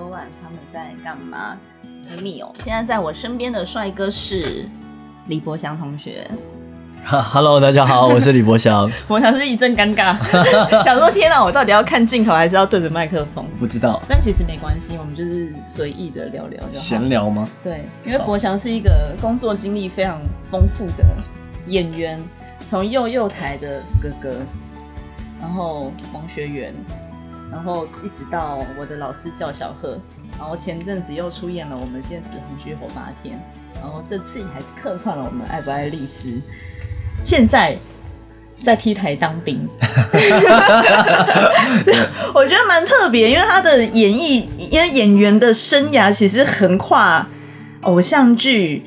昨晚他们在干嘛的密哦。现在在我身边的帅哥是李博祥同学。哈，Hello，大家好，我是李博祥。博祥是一阵尴尬，想说天哪，我到底要看镜头还是要对着麦克风？不知道，但其实没关系，我们就是随意的聊聊就好。闲聊吗？对，因为博祥是一个工作经历非常丰富的演员，从幼幼台的哥哥，然后王学元，然后一直到我的老师叫小贺，然后前阵子又出演了我们现实红血火八天，然后这次还是客串了我们爱不爱丽丝，现在在 T 台当兵，我觉得蛮特别，因为他的演艺，因为演员的生涯其实横跨偶像剧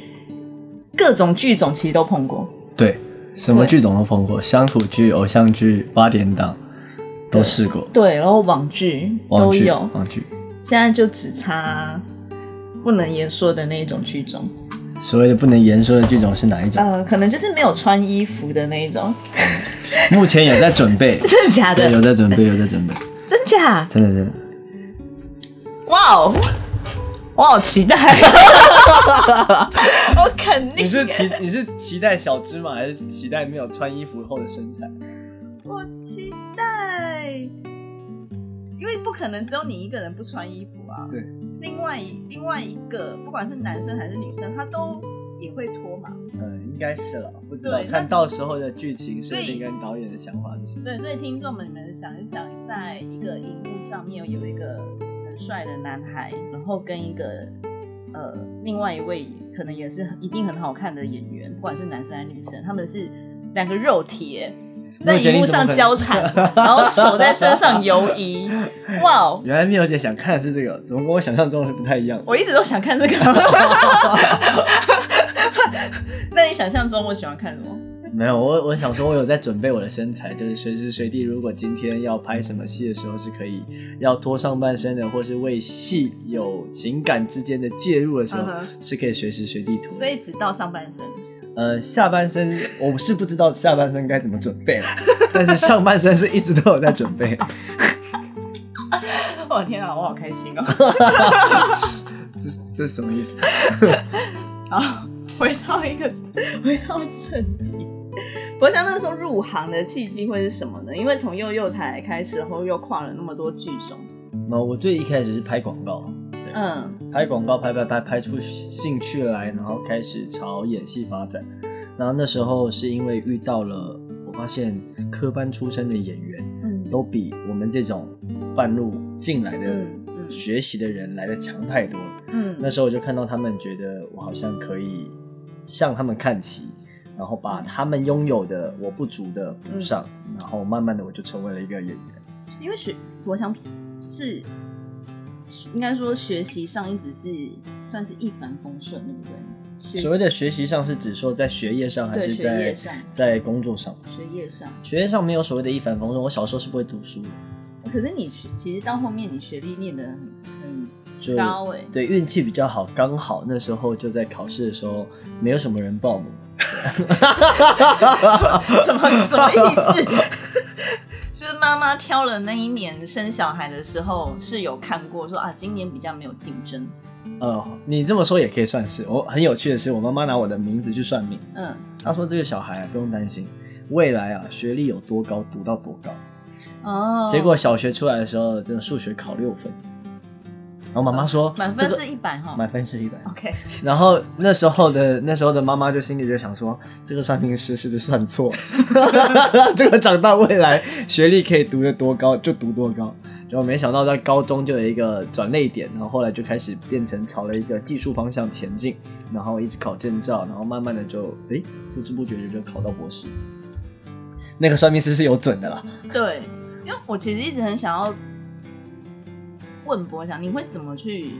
各种剧种，其实都碰过。对，什么剧种都碰过，乡土剧、偶像剧、八点档都试过。对，然后网剧都有，网剧，现在就只差不能言说的那一种剧种，所谓的不能言说的剧种是哪一种？呃，可能就是没有穿衣服的那一种，目前有在准备，真的假，的？有在准备，有在准备，真假？真的真的。哇哦，我好期待！我肯定，你是期你是期待小芝麻，还是期待没有穿衣服后的身材？我期待，因为不可能只有你一个人不穿衣服啊。对，另外一另外一个，不管是男生还是女生，他都也会脱嘛。嗯，应该是了，不知道看到时候的剧情设定跟导演的想法是什么。对，所以听众们，你们想一想，在一个荧幕上面有一个很帅的男孩，然后跟一个呃另外一位可能也是一定很好看的演员，不管是男生还是女生，他们是两个肉体耶在荧幕上交缠，然后手在身上游移，哇哦！原来蜜友姐想看的是这个，怎么跟我想象中的不太一样？我一直都想看这个。那你想象中我喜欢看什么？没有，我我想说，我有在准备我的身材，就是随时随地，如果今天要拍什么戏的时候，是可以要脱上半身的，或是为戏有情感之间的介入的时候是可以随时随地脱。所以只到上半身。呃，下半身我是不知道下半身该怎么准备了，但是上半身是一直都有在准备。我 的天啊，我好开心哦！这这是什么意思？好，回到一个，回到正题。我想那时候入行的契机会是什么呢？因为从幼幼台开始后，又跨了那么多剧种。那我最一开始是拍广告，对嗯拍广告拍拍拍拍出兴趣来，然后开始朝演戏发展。然后那时候是因为遇到了，我发现科班出身的演员嗯，都比我们这种半路进来的学习的人来的强太多了。嗯那时候我就看到他们，觉得我好像可以向他们看齐，然后把他们拥有的我不足的补上，然后慢慢的我就成为了一个演员。因为学，我想是应该说学习上一直是算是一帆风顺，对不对？所谓的学习上是指说在学业上还是在在工作上？学业上，学业上没有所谓的一帆风顺，我小时候是不会读书的，可是你学其实到后面你学历念的很很高哎、对运气比较好，刚好那时候就在考试的时候没有什么人报名。什么什么意思？就是妈妈挑了那一年生小孩的时候，是有看过说啊，今年比较没有竞争。呃，你这么说也可以算是。我很有趣的是，我妈妈拿我的名字去算命，嗯，她说这个小孩啊不用担心，未来啊学历有多高读到多高。哦，结果小学出来的时候，这个数学考六分，然后妈妈说满分是一百哈。满分是一百。OK，然后那时候的那时候的妈妈就心里就想说，这个算命师是不是算错了？这个长大未来学历可以读得多高就读多高。然后没想到在高中就有一个转类点，然后后来就开始变成朝了一个技术方向前进，然后一直考证照，然后慢慢的就诶不知不觉的就考到博士。那个算命师是有准的啦，对，因为我其实一直很想要问博翔，你会怎么去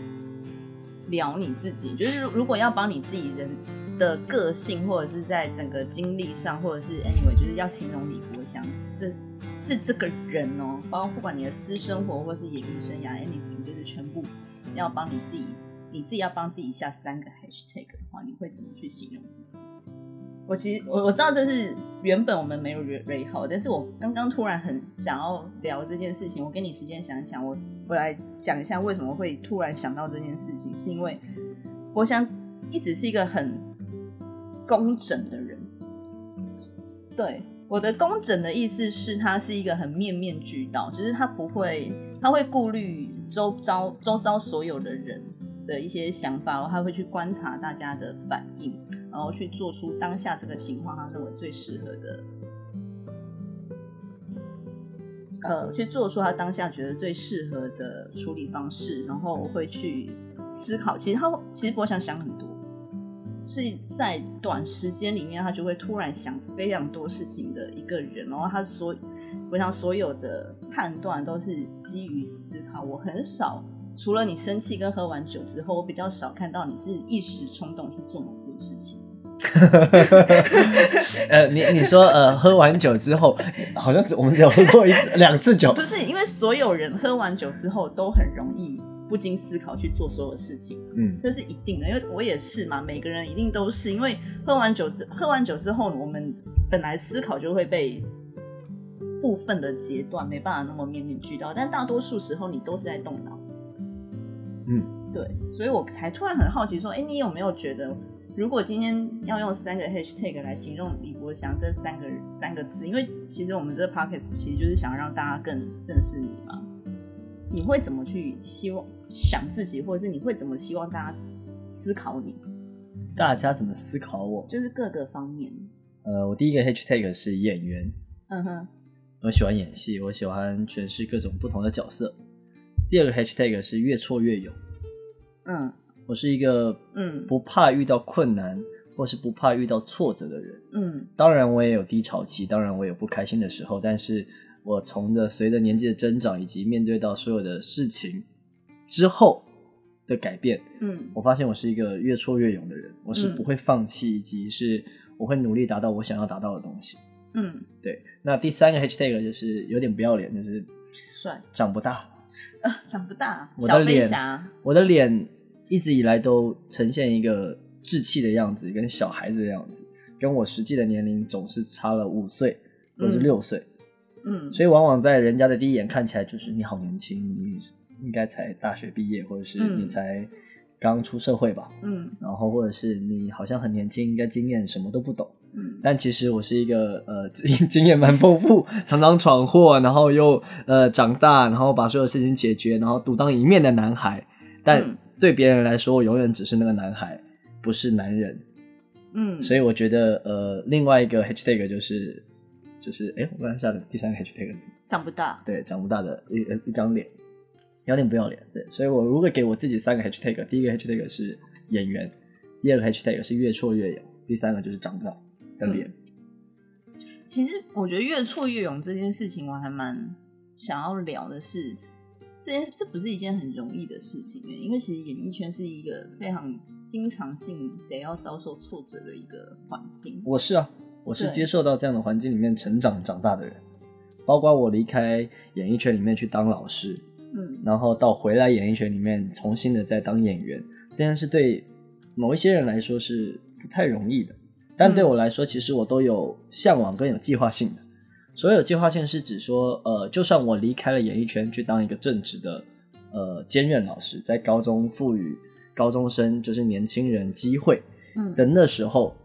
聊你自己？就是如果要帮你自己人的个性，或者是在整个经历上，或者是 anyway，就是要形容李国祥，这是这个人哦，包括不管你的私生活或是演艺生涯，anything，就是全部要帮你自己，你自己要帮自己下三个 hashtag 的话，你会怎么去形容自己？我其实我我知道这是原本我们没有蕊蕊好，但是我刚刚突然很想要聊这件事情，我给你时间想一想，我我来讲一下为什么会突然想到这件事情，是因为我想一直是一个很工整的人，对我的工整的意思是他是一个很面面俱到，就是他不会他会顾虑周遭周遭所有的人的一些想法，他会去观察大家的反应。然后去做出当下这个情况他认为最适合的，呃，去做出他当下觉得最适合的处理方式，然后我会去思考。其实他其实我想想很多，是在短时间里面他就会突然想非常多事情的一个人。然后他所我想所有的判断都是基于思考。我很少。除了你生气跟喝完酒之后，我比较少看到你是一时冲动去做某件事情。呃，你你说呃，喝完酒之后，好像只我们只有喝过一次两次酒。不是，因为所有人喝完酒之后都很容易不经思考去做所有事情。嗯，这是一定的，因为我也是嘛，每个人一定都是因为喝完酒之喝完酒之后，我们本来思考就会被部分的阶段没办法那么面面俱到，但大多数时候你都是在动脑子。嗯，对，所以我才突然很好奇，说，哎，你有没有觉得，如果今天要用三个 hashtag 来形容李国祥这三个三个字，因为其实我们这个 podcast 其实就是想让大家更认识你嘛，你会怎么去希望想自己，或者是你会怎么希望大家思考你？大家怎么思考我？就是各个方面。呃，我第一个 hashtag 是演员，嗯哼，我喜欢演戏，我喜欢诠释各种不同的角色。第二个 hashtag 是越挫越勇。嗯，我是一个嗯不怕遇到困难或是不怕遇到挫折的人。嗯，当然我也有低潮期，当然我有不开心的时候，但是我从的随着年纪的增长以及面对到所有的事情之后的改变，嗯，我发现我是一个越挫越勇的人。我是不会放弃，以及是我会努力达到我想要达到的东西。嗯，对。那第三个 hashtag 就是有点不要脸，就是帅，长不大。长不大，我的脸，我的脸一直以来都呈现一个稚气的样子，跟小孩子的样子，跟我实际的年龄总是差了五岁或是六岁。嗯，所以往往在人家的第一眼看起来就是你好年轻，你应该才大学毕业，或者是你才刚出社会吧。嗯，然后或者是你好像很年轻，应该经验什么都不懂。嗯，但其实我是一个呃经 经验蛮丰富，常常闯祸，然后又呃长大，然后把所有事情解决，然后独当一面的男孩。但对别人来说，我永远只是那个男孩，不是男人。嗯，所以我觉得呃另外一个 hashtag 就是就是哎我刚才下的第三个 hashtag 长不大，对长不大的一一张脸，有点不要脸。对，所以我如果给我自己三个 hashtag，第一个 hashtag 是演员，第二个 hashtag 是越挫越勇，第三个就是长不大。的脸，其实我觉得越挫越勇这件事情，我还蛮想要聊的是，这件这不是一件很容易的事情因为其实演艺圈是一个非常经常性得要遭受挫折的一个环境。我是啊，我是接受到这样的环境里面成长长大的人，包括我离开演艺圈里面去当老师，嗯，然后到回来演艺圈里面重新的再当演员，这件事对某一些人来说是不太容易的。但对我来说，其实我都有向往跟有计划性的。所有计划性是指说，呃，就算我离开了演艺圈去当一个正职的呃兼任老师，在高中赋予高中生就是年轻人机会的那时候，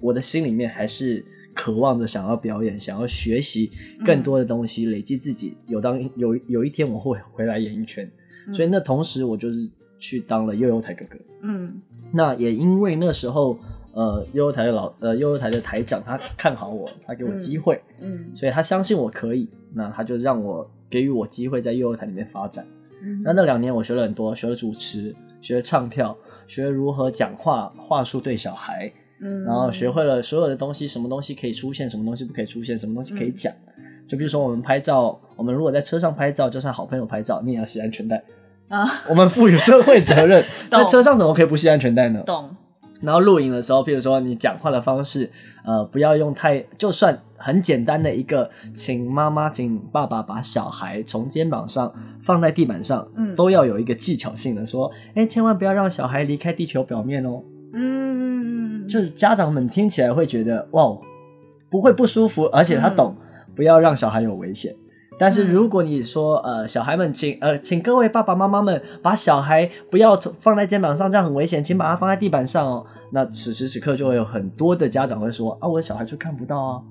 我的心里面还是渴望着想要表演，想要学习更多的东西，累积自己。有当有有一天我会回来演艺圈，所以那同时我就是去当了悠悠台哥哥。嗯，那也因为那时候。呃，悠悠台的老呃，悠悠台的台长，他看好我，他给我机会，嗯，所以他相信我可以，那他就让我给予我机会在悠悠台里面发展。那那两年我学了很多，学了主持，学了唱跳，学如何讲话，话术对小孩，嗯，然后学会了所有的东西，什么东西可以出现，什么东西不可以出现，什么东西可以讲。就比如说我们拍照，我们如果在车上拍照，就算好朋友拍照，你也要系安全带啊。我们赋予社会责任，在车上怎么可以不系安全带呢？懂。然后录影的时候，譬如说你讲话的方式，呃，不要用太，就算很简单的一个，请妈妈、请爸爸把小孩从肩膀上放在地板上，嗯，都要有一个技巧性的说，哎，千万不要让小孩离开地球表面哦。嗯，就是家长们听起来会觉得哇，不会不舒服，而且他懂，不要让小孩有危险。但是如果你说呃，小孩们，请呃，请各位爸爸妈妈们把小孩不要放在肩膀上，这样很危险，请把它放在地板上哦。那此时此刻就会有很多的家长会说啊，我的小孩就看不到啊，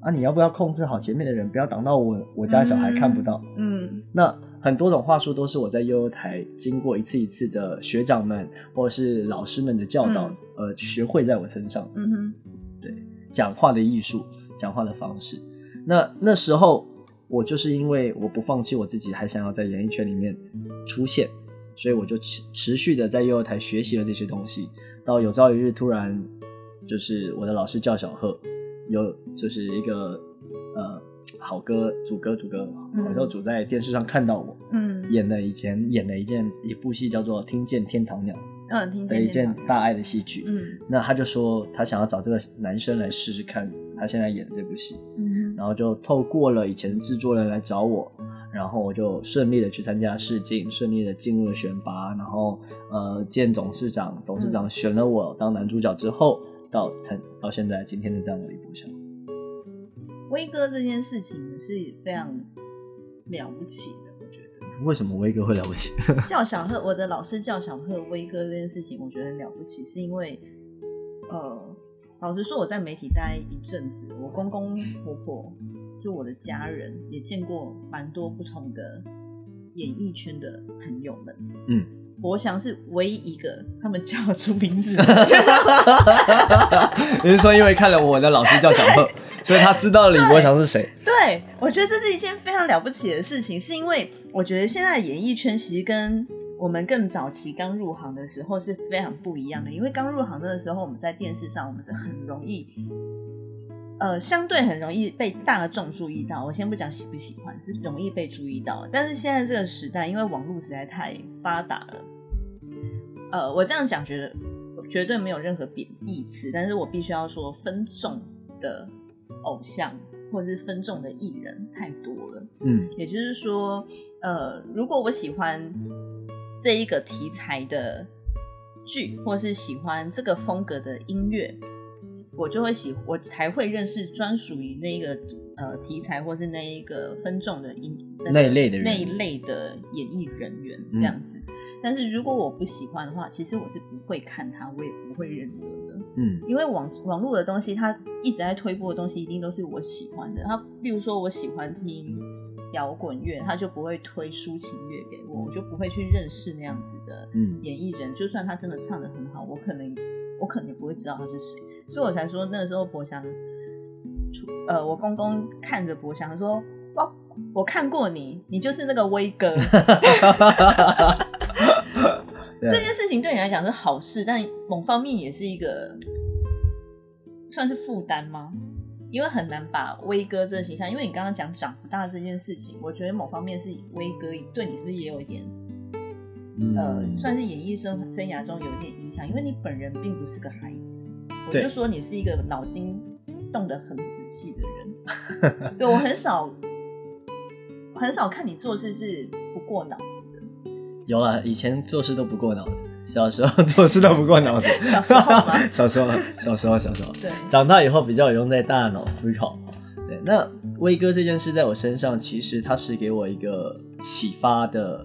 啊，你要不要控制好前面的人，不要挡到我我家小孩看不到？嗯，那很多种话术都是我在悠悠台经过一次一次的学长们或者是老师们的教导，呃，学会在我身上。嗯哼，对，讲话的艺术，讲话的方式。那那时候。我就是因为我不放弃我自己，还想要在演艺圈里面出现，所以我就持持续的在幼儿台学习了这些东西。到有朝一日突然，就是我的老师叫小贺，有就是一个呃好歌主歌主歌，好像主在电视上看到我，嗯，演了以前演了一件一部戏叫做《听见天堂鸟》，嗯，听见一件大爱的戏剧，嗯，那他就说他想要找这个男生来试试看，他现在演的这部戏，嗯。然后就透过了以前的制作人来找我，然后我就顺利的去参加试镜，顺利的进入了选拔，然后呃见董事长，董事长选了我当男主角之后，到参到现在今天的这样的一部戏。威哥这件事情是非常了不起的，我觉得。为什么威哥会了不起？叫小贺，我的老师叫小贺威哥这件事情，我觉得很了不起，是因为呃。老实说，我在媒体待一阵子，我公公婆婆就我的家人也见过蛮多不同的演艺圈的朋友们。嗯，博翔是唯一一个他们叫出名字。你是说因为看了我的老师叫小贺，所以他知道李博翔是谁？对，我觉得这是一件非常了不起的事情，是因为我觉得现在演艺圈其实跟。我们更早期刚入行的时候是非常不一样的，因为刚入行的时候，我们在电视上，我们是很容易，呃，相对很容易被大众注意到。我先不讲喜不喜欢，是容易被注意到。但是现在这个时代，因为网络实在太发达了，呃，我这样讲觉得绝对没有任何贬义词，但是我必须要说，分众的偶像或者是分众的艺人太多了。嗯，也就是说，呃，如果我喜欢。这一个题材的剧，或是喜欢这个风格的音乐，我就会喜，我才会认识专属于那个呃题材，或是那一个分众的音那一类的那一类的演艺人员这样子。但是如果我不喜欢的话，其实我是不会看他，我也不会认得的。嗯，因为网网络的东西，它一直在推播的东西，一定都是我喜欢的。他比如说，我喜欢听。摇滚乐，他就不会推抒情乐给我，我就不会去认识那样子的演艺人。就算他真的唱的很好，我可能我可能也不会知道他是谁。所以我才说那个时候博翔，呃，我公公看着博翔说：“哇，我看过你，你就是那个威哥。”这件事情对你来讲是好事，但某方面也是一个算是负担吗？因为很难把威哥这个形象，因为你刚刚讲长不大这件事情，我觉得某方面是威哥对你是不是也有一点，呃，算是演艺生生涯中有一点影响？因为你本人并不是个孩子，我就说你是一个脑筋动得很仔细的人。对我很少很少看你做事是不过脑子。有了，以前做事都不过脑子，小时候 做事都不过脑子。小时候吗？小时候，小时候，小时候。对，长大以后比较有用在大脑思考。对，那威哥这件事在我身上，其实他是给我一个启发的，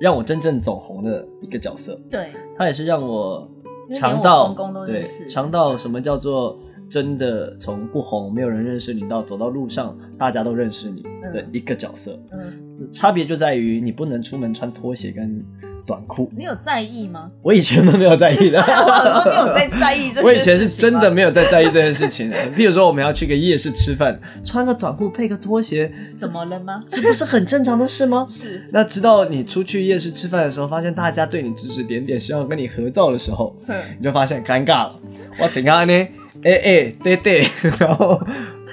让我真正走红的一个角色。对，他也是让我尝到对尝到什么叫做真的从不红、没有人认识你到走到路上大家都认识你的一个角色。嗯。差别就在于你不能出门穿拖鞋跟短裤。你有在意吗？我以前都没有在意的。我没有在在意这。我以前是真的没有在在意这件事情的。譬如说，我们要去个夜市吃饭，穿个短裤配个拖鞋，怎么了吗？这不是很正常的事吗？是。那直到你出去夜市吃饭的时候，发现大家对你指指点点，希望跟你合照的时候，你就发现尴尬了。我怎样呢，哎哎，对对，然后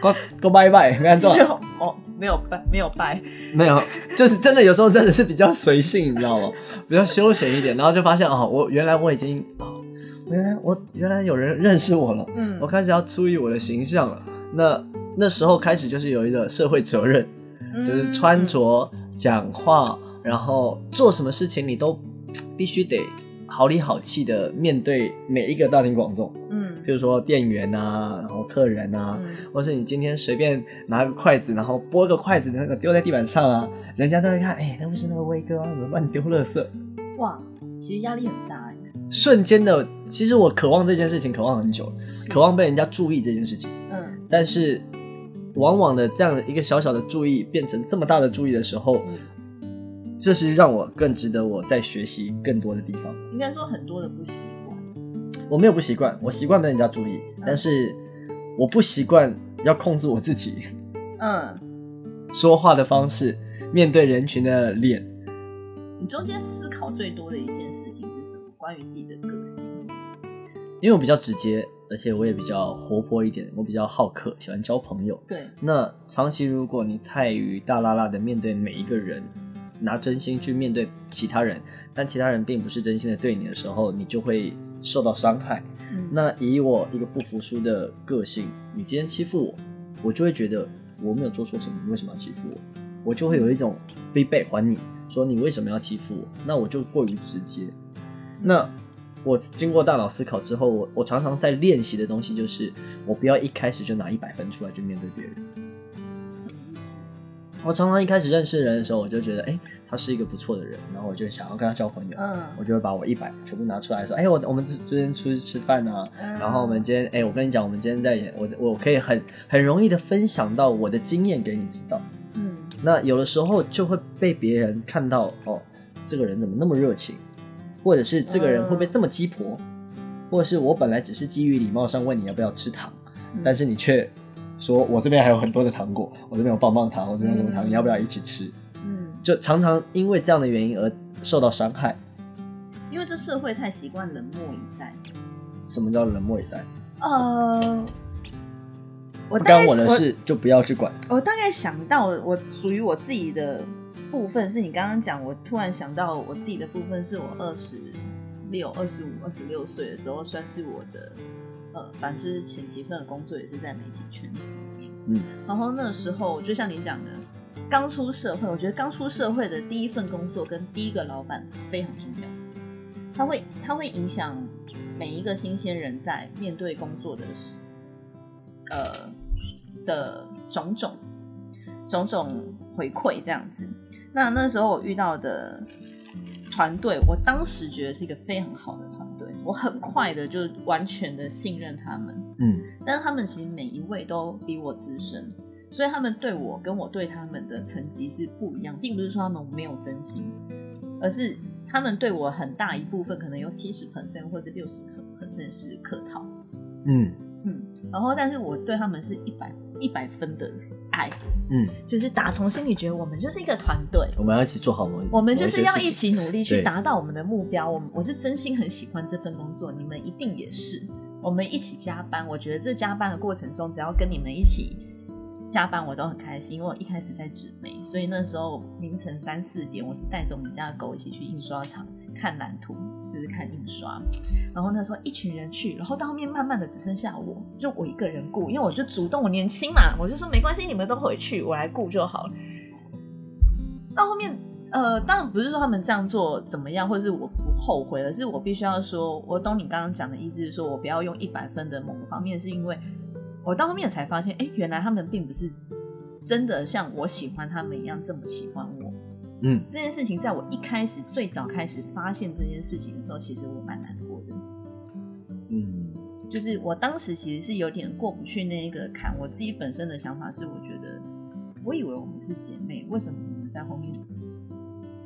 go go bye bye，没做。哦。没有拜，没有拜，没有，就是真的有时候真的是比较随性，你知道吗？比较休闲一点，然后就发现哦，我原来我已经哦，原来我原来有人认识我了，嗯，我开始要注意我的形象了。那那时候开始就是有一个社会责任，就是穿着、讲话，然后做什么事情你都必须得好里好气的面对每一个大庭广众，嗯，比如说店员啊，然后客人啊，嗯或是你今天随便拿个筷子，然后拨个筷子那个丢在地板上啊，人家都会看，哎、那不是那个威哥啊，怎么乱丢垃圾？哇，其实压力很大哎。瞬间的，其实我渴望这件事情，渴望很久了，渴望被人家注意这件事情，嗯但是往往的这样的一个小小的注意变成这么大的注意的时候，嗯，这是让我更值得我在学习更多的地方。应该说很多的不习惯。我没有不习惯，我习惯被人家注意，但是我不习惯要控制我自己嗯，说话的方式，面对人群的脸。你中间思考最多的一件事情是什么？关于自己的个性。因为我比较直接，而且我也比较活泼一点，我比较好客，喜欢交朋友。对，那长期如果你太于大拉拉的面对每一个人，拿真心去面对其他人，但其他人并不是真心的对你的时候，你就会受到伤害。嗯，那以我一个不服输的个性，你今天欺负我，我就会觉得我没有做错什么，你为什么要欺负我？我就会有一种 feedback 还你，说你为什么要欺负我？那我就过于直接。那我经过大脑思考之后，我我常常在练习的东西就是，我不要一开始就拿一百分出来去面对别人。我常常一开始认识人的时候，我就觉得，哎、他是一个不错的人，然后我就想要跟他交朋友，嗯我就会把我一百全部拿出来说，哎、我我们昨天出去吃饭啊，嗯然后我们今天，哎、我跟你讲，我们今天在演，我我可以很很容易的分享到我的经验给你知道。嗯那有的时候就会被别人看到，哦，这个人怎么那么热情，或者是这个人会不会这么鸡婆，或者是我本来只是基于礼貌上问你要不要吃糖，嗯但是你却说我这边还有很多的糖果，我这边有棒棒糖，我这边有什么糖，嗯你要不要一起吃？嗯，就常常因为这样的原因而受到伤害。因为这社会太习惯冷漠以待。什么叫冷漠以待？呃，我不大概干我的事就不要去管。我大概想到我属于我自己的部分，是你刚刚讲，我突然想到我自己的部分，是我二十六、二十五、二十六岁的时候，算是我的呃，反正就是前几份的工作也是在媒体圈子里面。嗯，然后那时候就像你讲的，刚出社会，我觉得刚出社会的第一份工作跟第一个老板非常重要，他会他会影响每一个新鲜人在面对工作的呃的种种种种回馈这样子。那那时候我遇到的团队，我当时觉得是一个非常好的团队，我很快的就完全的信任他们。嗯但是他们其实每一位都比我资深，所以他们对我跟我对他们的层级是不一样，并不是说他们没有真心，而是他们对我很大一部分可能有七十 percent 或是六十 percent 是客套，嗯嗯，然后但是我对他们是一百一百分的爱，嗯，就是打从心里觉得我们就是一个团队。我们要一起做好某一，我们就是要一起努力去达到我们的目标。我们我是真心很喜欢这份工作，你们一定也是。我们一起加班，我觉得这加班的过程中，只要跟你们一起加班，我都很开心。因为我一开始在纸媒，所以那时候凌晨三四点，我是带着我们家的狗一起去印刷厂看蓝图，就是看印刷。然后那时候一群人去，然后到后面慢慢的只剩下我，就我一个人顾，因为我就主动，我年轻嘛，我就说没关系，你们都回去，我来顾就好了。到后面，呃，当然不是说他们这样做怎么样，或者是我不后悔，而是我必须要说，我懂你刚刚讲的意思，是说我不要用一百分的某个方面，是因为我到后面才发现，哎，原来他们并不是真的像我喜欢他们一样这么喜欢我。嗯这件事情，在我一开始最早开始发现这件事情的时候，其实我蛮难过的。嗯就是我当时其实是有点过不去那一个坎。我自己本身的想法是，我觉得我以为我们是姐妹，为什么你们在后面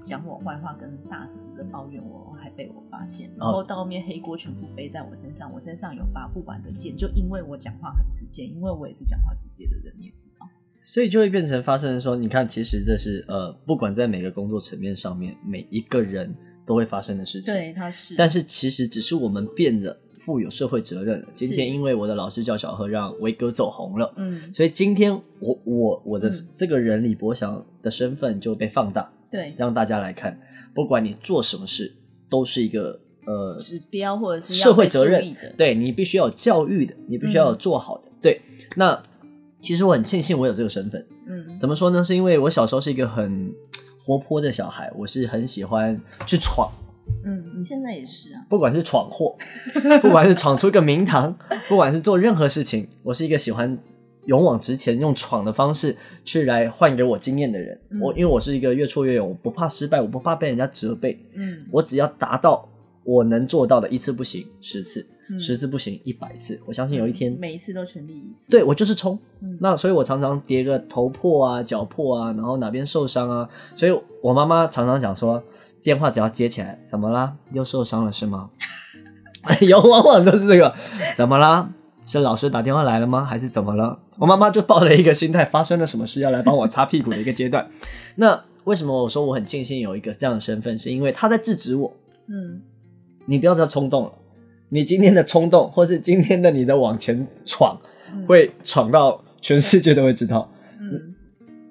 讲我坏话，跟大肆的抱怨我，还被我发现，然后到后面黑锅全部背在我身上，我身上有拔不完的剑，就因为我讲话很直接，因为我也是讲话直接的人，你也知道。所以就会变成发生说，你看，其实这是呃，不管在每个工作层面上面，每一个人都会发生的事情。对，他是，但是其实只是我们变得负有社会责任了。今天因为我的老师叫小贺，让维哥走红了，嗯，所以今天我我我的嗯这个人李博祥的身份就被放大，对，让大家来看，不管你做什么事，都是一个呃指标或者是社会责任对你必须要有教育的，你必须要有做好的。对，那其实我很庆幸我有这个身份。嗯，怎么说呢？是因为我小时候是一个很活泼的小孩，我是很喜欢去闯，嗯，你现在也是啊。不管是闯祸，不管是闯出个名堂，不管是做任何事情，我是一个喜欢勇往直前，用闯的方式去来换给我经验的人。嗯我因为我是一个越挫越勇，我不怕失败，我不怕被人家责备，嗯，我只要达到我能做到的，一次不行十次，嗯十次不行一百次，我相信有一天，每一次都全力以赴。对我就是冲。嗯，那所以，我常常跌个头破啊、脚破啊，然后哪边受伤啊，所以我妈妈常常讲说，电话只要接起来，怎么啦？又受伤了是吗？有，往往都是这个，怎么啦？是老师打电话来了吗？还是怎么了？我妈妈就抱着一个心态，发生了什么事要来帮我擦屁股的一个阶段。那为什么我说我很庆幸有一个这样的身份？是因为她在制止我，嗯你不要再冲动了。你今天的冲动，或是今天的你的往前闯，嗯会闯到全世界都会知道。嗯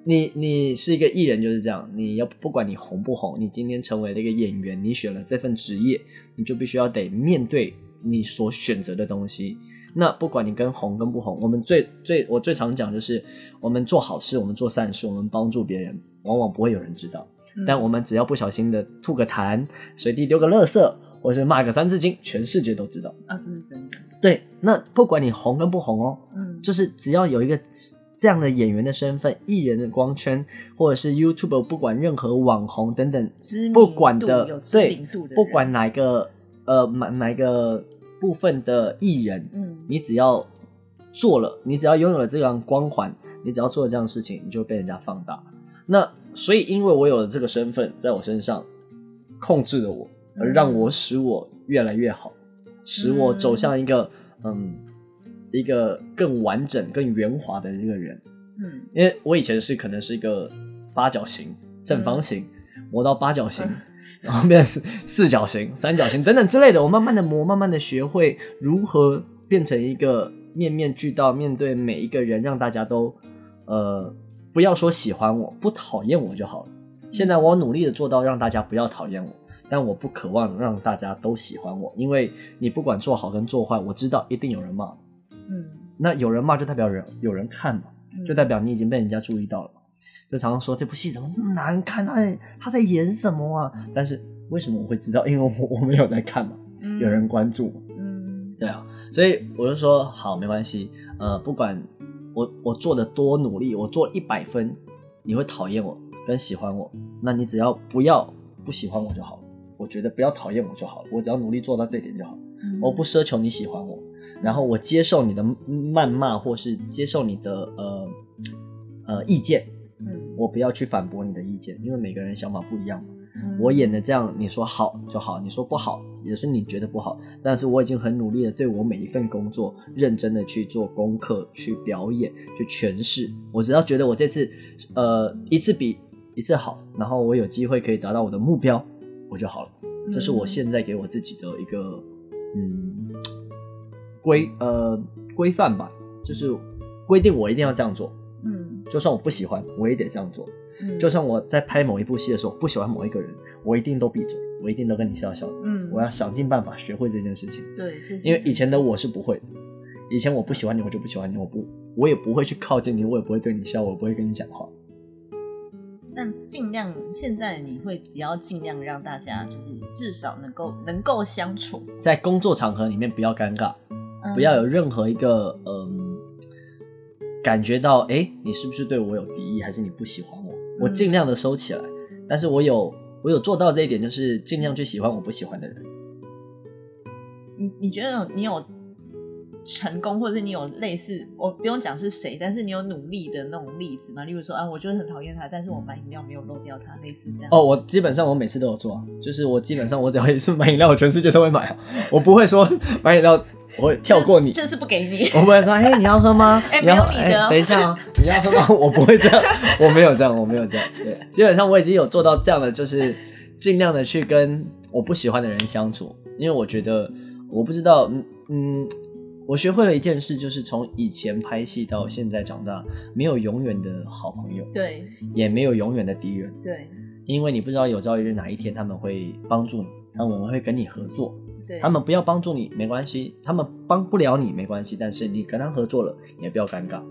你你是一个艺人就是这样，你要不管你红不红，你今天成为了一个演员，你选了这份职业，你就必须要得面对你所选择的东西。那不管你跟红跟不红，我们最最我最常讲就是，我们做好事，我们做善事，我们帮助别人，往往不会有人知道。嗯但我们只要不小心的吐个痰，随地丢个垃圾，或是骂个三字经，全世界都知道。啊，这是真的。对，那不管你红跟不红哦，嗯，就是只要有一个这样的演员的身份、艺人的光圈，或者是 YouTube，不管任何网红等等，不管的对不管哪一个呃哪哪一个部分的艺人，嗯你只要做了，你只要拥有了这样光环，你只要做了这样的事情，你就被人家放大。那所以，因为我有了这个身份在我身上，控制了我，而让我使我越来越好，使我走向一个嗯一个更完整、更圆滑的一个人。嗯因为我以前是可能是一个八角形、正方形，磨到八角形，然后变成四四角形、三角形等等之类的。我慢慢的磨，慢慢的学会如何变成一个面面俱到，面对每一个人，让大家都呃不要说喜欢我，不讨厌我就好了。现在我努力的做到让大家不要讨厌我，但我不渴望让大家都喜欢我，因为你不管做好跟做坏，我知道一定有人骂。嗯，那有人骂就代表人有人看嘛。嗯就代表你已经被人家注意到了。就常常说这部戏怎么那么难看，他在他在演什么啊？但是为什么我会知道？因为我我没有在看嘛，嗯有人关注嘛，嗯对啊，所以我就说好，没关系，呃，不管我我做的多努力，我做一百分，你会讨厌我跟喜欢我，那你只要不要不喜欢我就好了。我觉得不要讨厌我就好了，我只要努力做到这点就好。嗯我不奢求你喜欢我，然后我接受你的谩骂，或是接受你的呃呃意见，嗯我不要去反驳你的意见，因为每个人想法不一样我演的这样，你说好就好，你说不好也是你觉得不好，但是我已经很努力的对我每一份工作认真的去做功课、去表演、去诠释。我只要觉得我这次呃一次比一次好，然后我有机会可以达到我的目标，我就好了。这是我现在给我自己的一个嗯规呃规范吧，就是规定我一定要这样做，嗯就算我不喜欢，我也得这样做。嗯就算我在拍某一部戏的时候不喜欢某一个人，我一定都闭嘴，我一定都跟你笑笑的。嗯我要想尽办法学会这件事情，对，因为以前的我是不会的。以前我不喜欢你，我就不喜欢你，我不，我也不会去靠近你，我也不会对你笑，我不会跟你讲话。但尽量现在你会比较尽量让大家就是至少能够能够相处，在工作场合里面不要尴尬，嗯不要有任何一个嗯感觉到，哎、你是不是对我有敌意，还是你不喜欢我？我嗯尽量的收起来，但是我有我有做到这一点，就是尽量去喜欢我不喜欢的人。你你觉得你有成功，或者是你有类似，我不用讲是谁，但是你有努力的那种例子吗？例如说啊，我就是很讨厌他，但是我买饮料没有漏掉他，类似这样。哦，我基本上我每次都有做啊，就是我基本上我只要一次买饮料，我全世界都会买啊，我不会说买饮料我会跳过你，就是不给你。我不会说，哎、你要喝吗？没有你的等一下哦，你要喝吗？我不会这样，我没有这样，我没有这样。对，基本上我已经有做到这样的，就是尽量的去跟我不喜欢的人相处，因为我觉得我不知道，嗯嗯，我学会了一件事，就是从以前拍戏到现在长大，没有永远的好朋友，对也没有永远的敌人，对因为你不知道有朝一日哪一天他们会帮助你，他们会跟你合作，对，他们不要帮助你没关系，他们帮不了你没关系，但是你跟他合作了，也不要尴尬。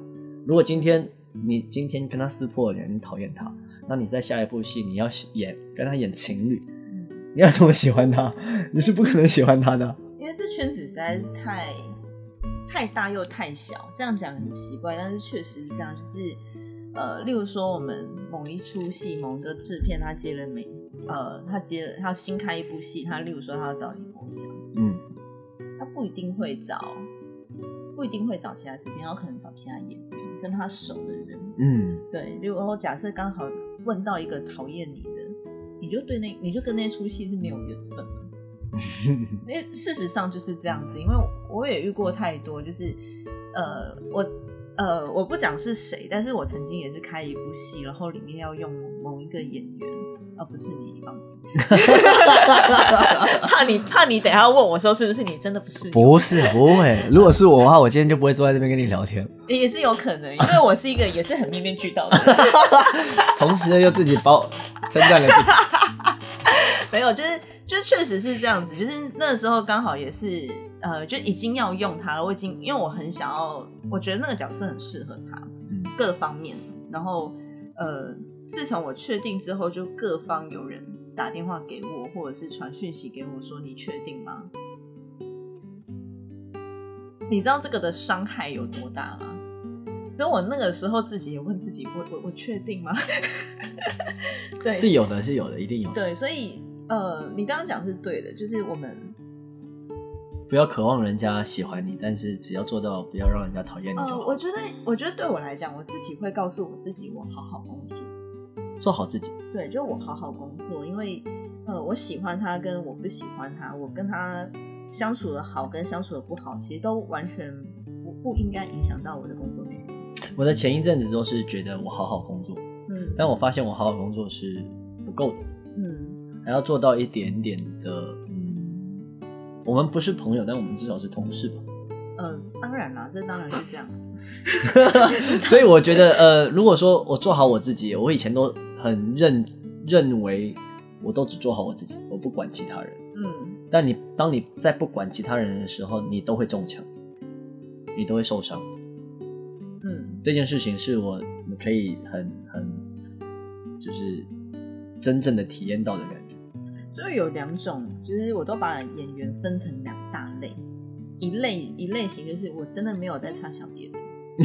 如果今天你今天跟他撕破脸，你讨厌他，那你在下一部戏你要演跟他演情侣，嗯你要怎么喜欢他？你是不可能喜欢他的。因为这圈子实在是太太大又太小，这样讲很奇怪，但是确实是这样。就是呃，例如说我们某一出戏，某一个制片他接了美，呃，他接了他新开一部戏，他例如说他要找李国祥，嗯，他不一定会找，不一定会找其他制片，他可能找其他演员跟他熟的人。嗯，对，如果说假设刚好问到一个讨厌你的，你就对那你就跟那出戏是没有缘分的。因为事实上就是这样子，因为我也遇过太多，就是呃，我呃，我不讲是谁，但是我曾经也是开一部戏，然后里面要用某一个演员，啊，不是你，你放心，怕你怕你等下问我说是不是你，真的不是你，不是不会。如果是我的话，我今天就不会坐在这边跟你聊天。也是有可能，因为我是一个也是很面面俱到的人，同时又自己包称赞了自己。没有，就是就确实是这样子，就是那时候刚好也是呃，就已经要用它了。我已经因为我很想要，我觉得那个角色很适合他，嗯各方面。然后呃，自从我确定之后，就各方有人打电话给我，或者是传讯息给我说：“你确定吗？”你知道这个的伤害有多大吗？所以我那个时候自己也问自己：我我我确定吗？对，是有的，是有的，一定有。对，所以呃，你刚刚讲是对的，就是我们不要渴望人家喜欢你，但是只要做到不要让人家讨厌你就呃，好。我觉得，我觉得对我来讲，我自己会告诉我自己，我好好工作。做好自己。对，就我好好工作，因为呃，我喜欢他跟我不喜欢他，我跟他相处的好跟相处的不好，其实都完全不不应该影响到我的工作内容。我的前一阵子都是觉得我好好工作，嗯，但我发现我好好工作是不够的，嗯还要做到一点点的，嗯，我们不是朋友，但我们至少是同事吧。呃，当然啦，这当然是这样子。所以我觉得，呃，如果说我做好我自己，我以前都很认认为我都只做好我自己，我不管其他人。嗯但你当你在不管其他人的时候，你都会中枪，你都会受伤。嗯这件事情是我可以很很就是真正的体验到的感觉。所以有两种，就是我都把演员分成两大类，一类一类型就是我真的没有在插小别的，就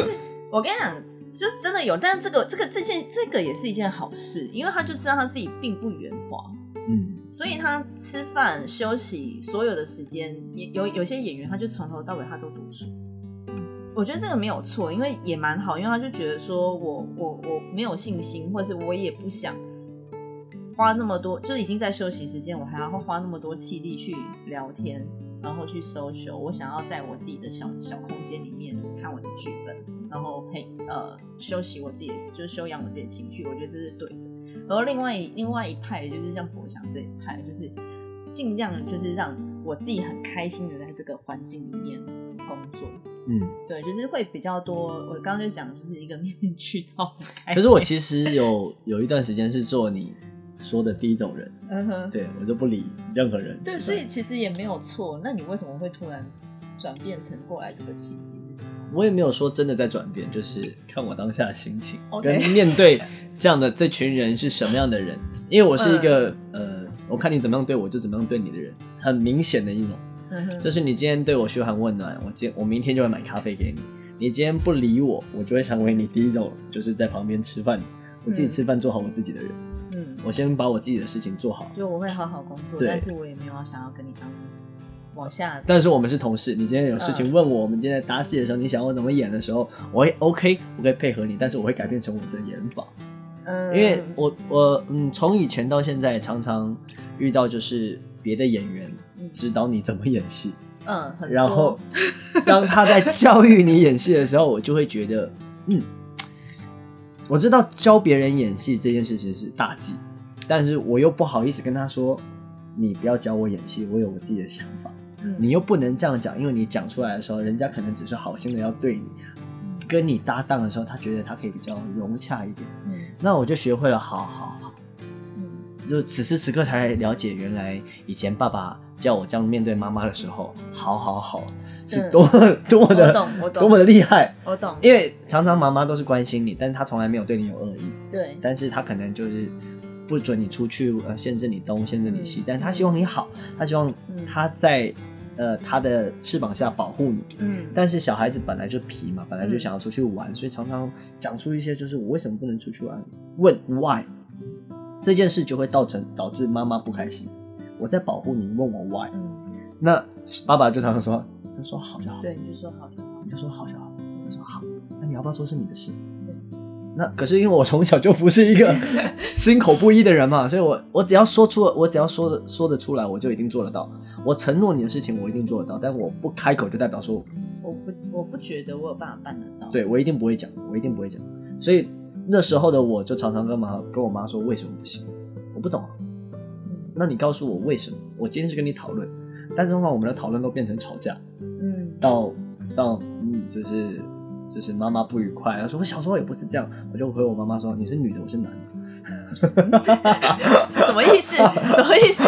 是我跟你讲，就真的有，但是这个这个这件这个也是一件好事，因为他就知道他自己并不圆滑，嗯，所以他吃饭休息所有的时间，也有有些演员他就从头到尾他都读书。我觉得这个没有错，因为也蛮好，因为他就觉得说我我我没有信心，或者是我也不想花那么多，就是已经在休息时间，我还要花那么多气力去聊天，然后去 social。我想要在我自己的小小空间里面看我的剧本，然后陪呃休息我自己的，就是修养我自己的情绪。我觉得这是对的。然后另外另外一派就是像博翔这一派，就是尽量就是让我自己很开心的在这个环境里面工作。嗯，对，就是会比较多。我刚刚就讲，就是一个面面俱到。可是我其实有有一段时间是做你说的第一种人，嗯哼，对我就不理任何人。对，所以其实也没有错。那你为什么会突然转变成过来这个契机是什么？我也没有说真的在转变，就是看我当下的心情跟面对这样的这群人是什么样的人。因为我是一个、呃，我看你怎么样对我就怎么样对你的人，很明显的一种。就是你今天对我嘘寒问暖，我今我明天就会买咖啡给你。你今天不理我，我就会成为你第一种就是在旁边吃饭，我自己嗯吃饭做好我自己的人。嗯，我先把我自己的事情做好。就我会好好工作，但是我也没有想要跟你当往下。但是我们是同事，你今天有事情嗯问我，我们今天在搭戏的时候，你想要我怎么演的时候，我会 OK，我可以配合你，但是我会改变成我的演法，嗯，因为我我嗯，从以前到现在，常常遇到就是别的演员嗯指导你怎么演戏，嗯，很然后当他在教育你演戏的时候，我就会觉得，嗯，我知道教别人演戏这件事情是大忌，但是我又不好意思跟他说，你不要教我演戏，我有我自己的想法。嗯。你又不能这样讲，因为你讲出来的时候，人家可能只是好心的要对你，跟你搭档的时候，他觉得他可以比较融洽一点。嗯。那我就学会了，好好好，嗯就此时此刻才了解，原来以前爸爸叫我这样面对妈妈的时候，好好好，是嗯。多么 多么的厉害。我懂，因为常常妈妈都是关心你，但是她从来没有对你有恶意，对，但是她可能就是不准你出去，呃，限制你东，限制你西，嗯但他希望你好，他希望嗯他在呃他的翅膀下保护你。嗯，但是小孩子本来就皮嘛，本来就想要出去玩，所以常常讲出一些就是我为什么不能出去玩？问 why 这件事就会造成导致妈妈不开心。我在保护你，问我 why，嗯，那爸爸就常常说，就说好就好，对，你就说好就好。你就说好就好，我说好，那你要不要说是你的事？对那可是因为我从小就不是一个 心口不一的人嘛，所以我我只要说出，我只要说的说得出来，我就一定做得到。我承诺你的事情，我一定做得到，但我不开口，就代表说我不，我不觉得我有办法办得到。对我一定不会讲，我一定不会讲。所以那时候的我就常常跟妈跟我妈说为什么不行，我不懂那你告诉我为什么？我今天是跟你讨论，但是的话我们的讨论都变成吵架，嗯，到到嗯就是就是妈妈不愉快，她说我小时候也不是这样，我就回我妈妈说你是女的，我是男的，什么意思？什么意思？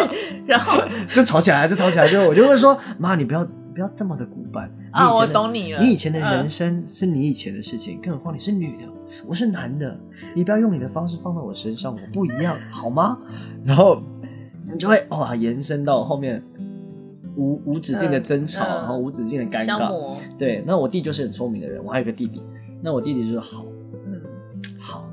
然后 就吵起来，就吵起来，就我就会说妈你不要不要这么的古板啊，我懂你了。你以前的人嗯生是你以前的事情，更何况你是女的，我是男的，你不要用你的方式放到我身上，我不一样，好吗？然后你就会哇延伸到后面无无止境的争吵，嗯嗯然后无止境的尴尬。对，那我弟就是很聪明的人，我还有个弟弟，那我弟弟就是好嗯好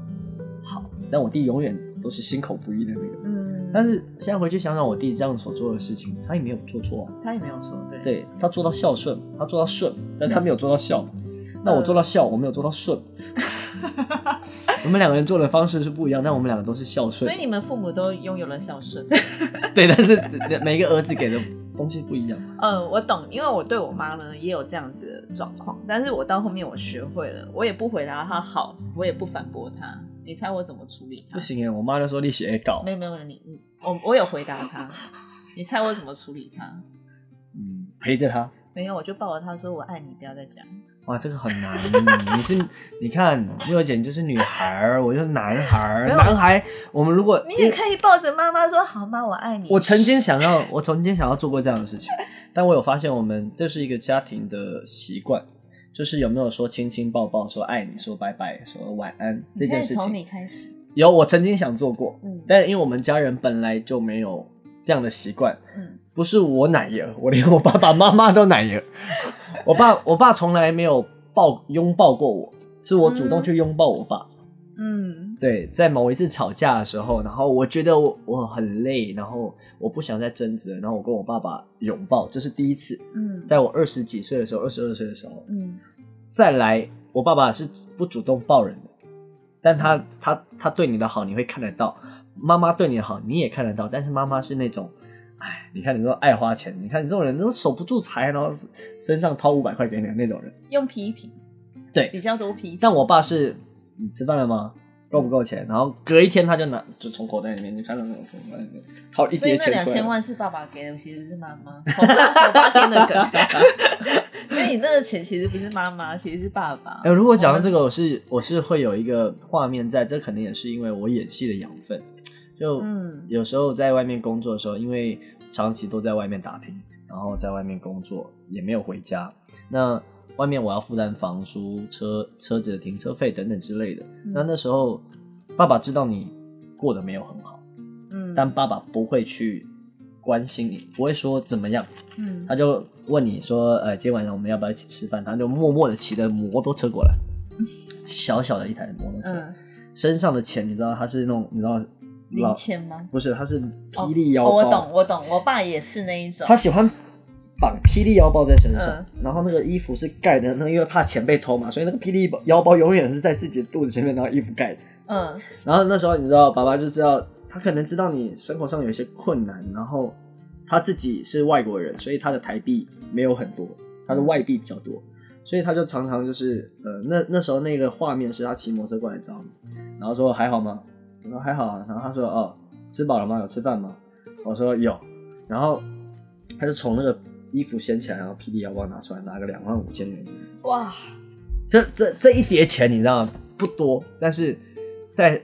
好，但我弟永远都是心口不一的那个。嗯，但是现在回去想想，我弟这样所做的事情，他也没有做错啊。他也没有错对，对他做到孝顺，他做到顺，但他没有做到孝。那我做到孝，我没有做到顺。我们两个人做的方式是不一样，但我们两个都是孝顺所以。你们父母都拥有了孝顺。对，但是每一个儿子给的东西不一样。嗯，我懂，因为我对我妈呢也有这样子的状况，但是我到后面我学会了，我也不回答她好，我也不反驳她。你猜我怎么处理她？不，行哎，我妈就说你写稿没，有没有没有，你你我我有回答她，你猜我怎么处理她？嗯，陪着她。没有，我就抱着她说我爱你，不要再讲。哇，这个很难。你是你看，六姐你就是女孩儿，我就是男孩儿。男孩，我们如果你也可以抱着妈妈说好妈？我爱你。我曾经想要，我曾经想要做过这样的事情，但我有发现，我们这是一个家庭的习惯，就是有没有说亲亲抱抱、说爱你、说拜拜、说晚安这件事情，你开始，有我曾经想做过，嗯但因为我们家人本来就没有这样的习惯，嗯不是我奶爷，我连我爸爸妈妈都奶爷，我爸我爸从来没有抱拥抱过我，是我主动去拥抱我爸。嗯。对，在某一次吵架的时候，然后我觉得我我很累，然后我不想再争执了，然后我跟我爸爸拥抱，这是第一次，嗯。在我二十几岁的时候，二十二岁的时候，嗯。再来，我爸爸是不主动抱人的，但他他他对你的好你会看得到，妈妈对你的好你也看得到，但是妈妈是那种，哎，你看你这种爱花钱，你看你这种人都守不住财，然后身上掏五百块给你的那种人，用批评，对比较多批评。但我爸是，你吃饭了吗？够不够钱？然后隔一天他就拿，就从口袋里面就看到那种口袋里面掏一叠钱出来。两千万是爸爸给的，其实是妈妈。所以你那个钱其实不是妈妈，其实是爸爸。哎、如果讲到这个，我是我是会有一个画面在，这可能也是因为我演戏的养分。就嗯有时候在外面工作的时候，因为长期都在外面打拼，然后在外面工作也没有回家，那外面我要负担房租、车车子的停车费等等之类的。嗯那那时候爸爸知道你过得没有很好。嗯，但爸爸不会去关心你，不会说怎么样，嗯他就问你说，呃，今天晚上我们要不要一起吃饭？他就默默的骑着摩托车过来，小小的一台摩托车，嗯，身上的钱你知道他是那种你知道老零钱吗？不是，他是霹雳腰包，哦我懂，我懂，我爸也是那一种。他喜欢绑霹雳腰包在身上，嗯然后那个衣服是盖的，那因为怕钱被偷嘛，所以那个霹雳腰包永远是在自己的肚子前面，然后衣服盖着。嗯然后那时候你知道，爸爸就知道他可能知道你生活上有一些困难，然后他自己是外国人，所以他的台币没有很多，他的外币比较多，所以他就常常就是呃，那那时候那个画面是他骑摩托车过来找你，然后说还好吗？我说还好啊，然后他说哦，吃饱了吗？有吃饭吗？我说有，然后他就从那个衣服掀起来，然后霹雳腰包拿出来，拿个两万五千元。哇，这这这一叠钱你知道吗？不多，但是在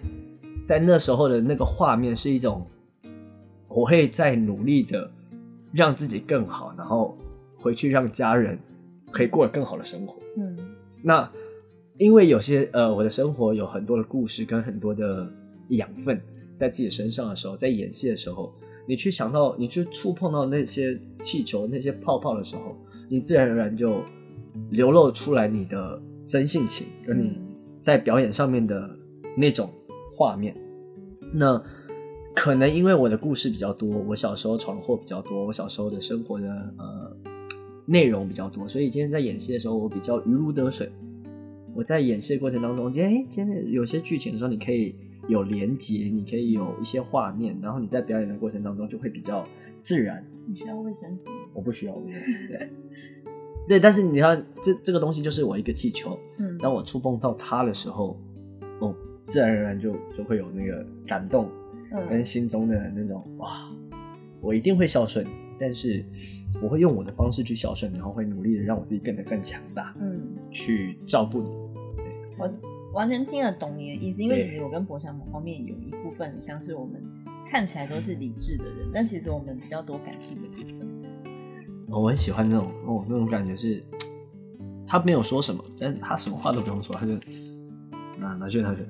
在那时候的那个画面是一种，我会在努力的让自己更好，然后回去让家人可以过得更好的生活。嗯那因为有些呃，我的生活有很多的故事跟很多的养分在自己身上的时候，在演戏的时候，你去想到，你去触碰到那些气球、那些泡泡的时候，你自然而然就流露出来你的真性情，跟你嗯在表演上面的那种画面。那可能因为我的故事比较多，我小时候闯祸比较多，我小时候的生活的呃内容比较多，所以今天在演戏的时候，我比较如鱼得水。我在演戏的过程当中，今天哎，今天有些剧情的时候，你可以有连接，你可以有一些画面，然后你在表演的过程当中就会比较自然。你需要卫生纸吗？我不需要，我不需要 对对，但是你看，这这个东西就是我一个气球，嗯，当我触碰到它的时候，哦，自然而然就就会有那个感动，跟嗯心中的那种哇，我一定会孝顺，但是我会用我的方式去孝顺，然后会努力的让我自己变得更强大，嗯，去照顾你。我完全听得懂你的意思，因为其实我跟博翔某方面有一部分像是我们看起来都是理智的人，但其实我们比较多感性的部分。哦我很喜欢那种哦，那种感觉是，他没有说什么，但他什么话都不用说，他就拿拿去拿去，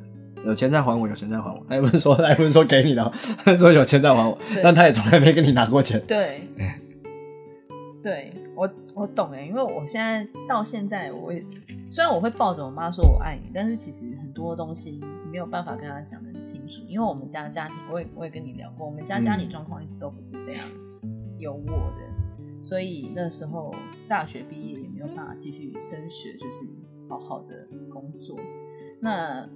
有钱再还我，有钱再还我。他也不是说，他也不是说给你的哦，他说有钱再还我，但他也从来没跟你拿过钱。对哎，对我我懂哎，因为我现在到现在，我也虽然我会抱着我妈说我爱你，但是其实很多东西没有办法跟她讲得很清楚，因为我们家家庭，我也我也跟你聊过，我们家家里嗯状况一直都不是非常有我的，所以那时候大学毕业也没有办法继续升学，就是好好的工作。那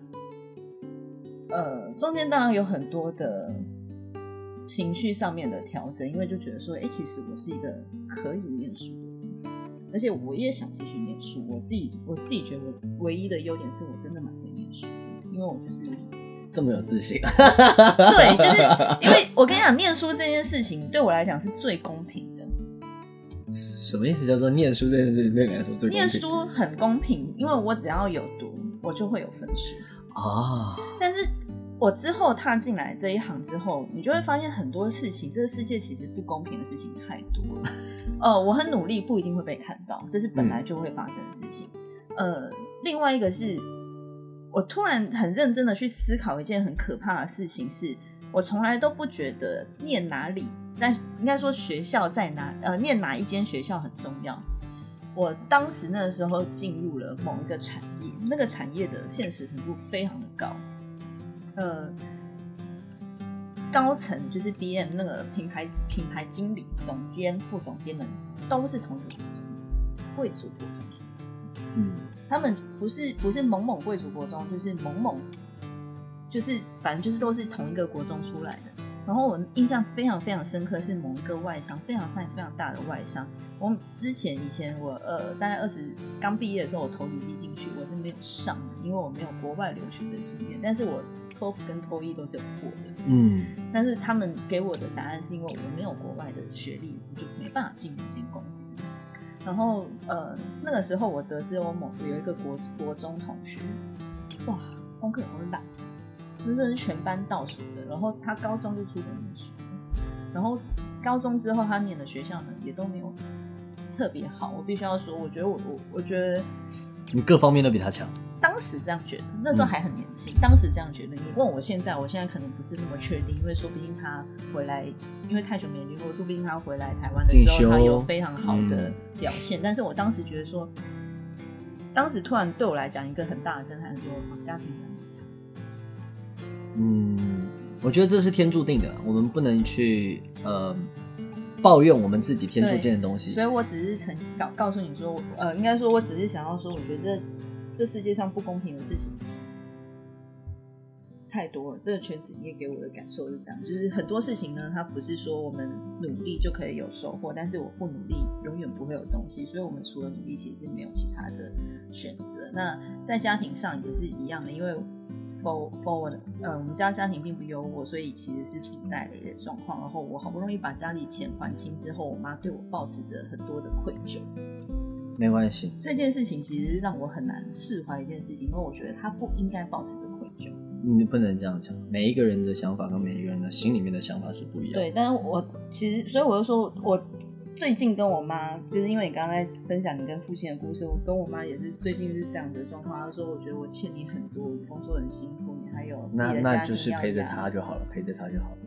呃，中间当然有很多的情绪上面的调整，因为就觉得说，哎、其实我是一个可以念书而且我也想继续念书。我自己我自己觉得唯一的优点是我真的蛮会念书，因为我就是这么有自信，对，就是 因为我跟你讲，念书这件事情对我来讲是最公平的。什么意思？叫做念书这件事情对你来说最公平念书很公平，因为我只要有读，我就会有分数。啊？但是我之后踏进来这一行之后，你就会发现很多事情，这个世界其实不公平的事情太多了。呃，我很努力，不一定会被看到，这是本来就会发生的事情。呃，另外一个是，我突然很认真的去思考一件很可怕的事情是，我从来都不觉得念哪里，但应该说学校在哪，呃，念哪一间学校很重要。我当时那个时候进入了某一个产业，那个产业的现实程度非常的高，呃，高层就是 B M 那个品牌品牌经理、总监、副总监们都是同一个国中，贵族国中。嗯，他们不是不是某某贵族国中，就是某某，就是反正就是都是同一个国中出来的。然后我印象非常非常深刻是某一个外商，非常非常非常大的外商。我之前以前我呃大概二十刚毕业的时候，我投履历进去，我是没有上的，因为我没有国外留学的经验。但是我托福跟托一都是有过的。嗯，但是他们给我的答案是因为我没有国外的学历，我就没办法进那间公司。然后呃，那个时候我得知我某有一个国国中同学，哇，功课有多烂，真的是全班倒数的。然后他高中就出国念书，然后高中之后他念的学校呢也都没有特别好。我必须要说，我觉得我我我觉得你各方面都比他强。当时这样觉得，那时候还很年轻，当时这样觉得。你问我现在，我现在可能不是那么确定，因为说不定他回来，因为太久没联络，说不定他回来台湾的时候，他有非常好的嗯表现。但是我当时觉得说，当时突然对我来讲一个很大的震撼，说哦家庭很差。嗯，我觉得这是天注定的，我们不能去呃抱怨我们自己天注定的东西。所以我只是曾告告诉你说，呃，应该说我只是想要说，我觉得这世界上不公平的事情太多了。这个圈子里面给我的感受是这样，就是很多事情呢，它不是说我们努力就可以有收获，但是我不努力永远不会有东西。所以我们除了努力，其实没有其他的选择。那在家庭上也是一样的，因为 for for 我的呃，我们家家庭并不优渥，所以其实是负债累的状况。然后我好不容易把家里钱还清之后，我妈对我抱持着很多的愧疚。没关系，这件事情其实让我很难释怀一件事情，因为我觉得他不应该保持着愧疚。你不能这样讲。每一个人的想法跟每一个人的心里面的想法是不一样的。对，但是我其实，所以我就说，我最近跟我妈，就是因为你刚才分享你跟父亲的故事，我跟我妈也是最近是这样的状况。她说，我觉得我欠你很多，我工作很辛苦，你还有那那就是陪着他，就好了，陪着他就好了。